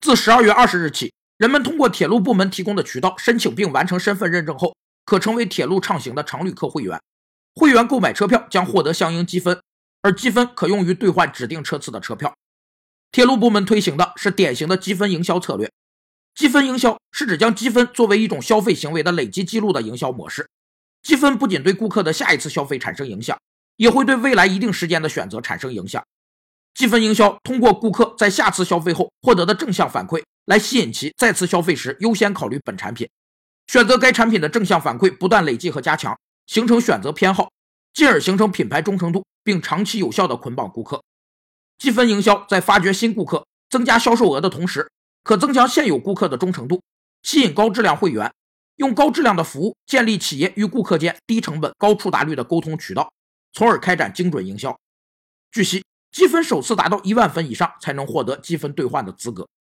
自十二月二十日起，人们通过铁路部门提供的渠道申请并完成身份认证后，可成为铁路畅行的常旅客会员。会员购买车票将获得相应积分，而积分可用于兑换指定车次的车票。铁路部门推行的是典型的积分营销策略。积分营销是指将积分作为一种消费行为的累积记录的营销模式。积分不仅对顾客的下一次消费产生影响，也会对未来一定时间的选择产生影响。积分营销通过顾客在下次消费后获得的正向反馈，来吸引其再次消费时优先考虑本产品，选择该产品的正向反馈不断累计和加强，形成选择偏好，进而形成品牌忠诚度，并长期有效的捆绑顾客。积分营销在发掘新顾客、增加销售额的同时，可增强现有顾客的忠诚度，吸引高质量会员，用高质量的服务建立企业与顾客间低成本、高触达率的沟通渠道，从而开展精准营销。据悉。积分首次达到一万分以上才能获得积分兑换的资格。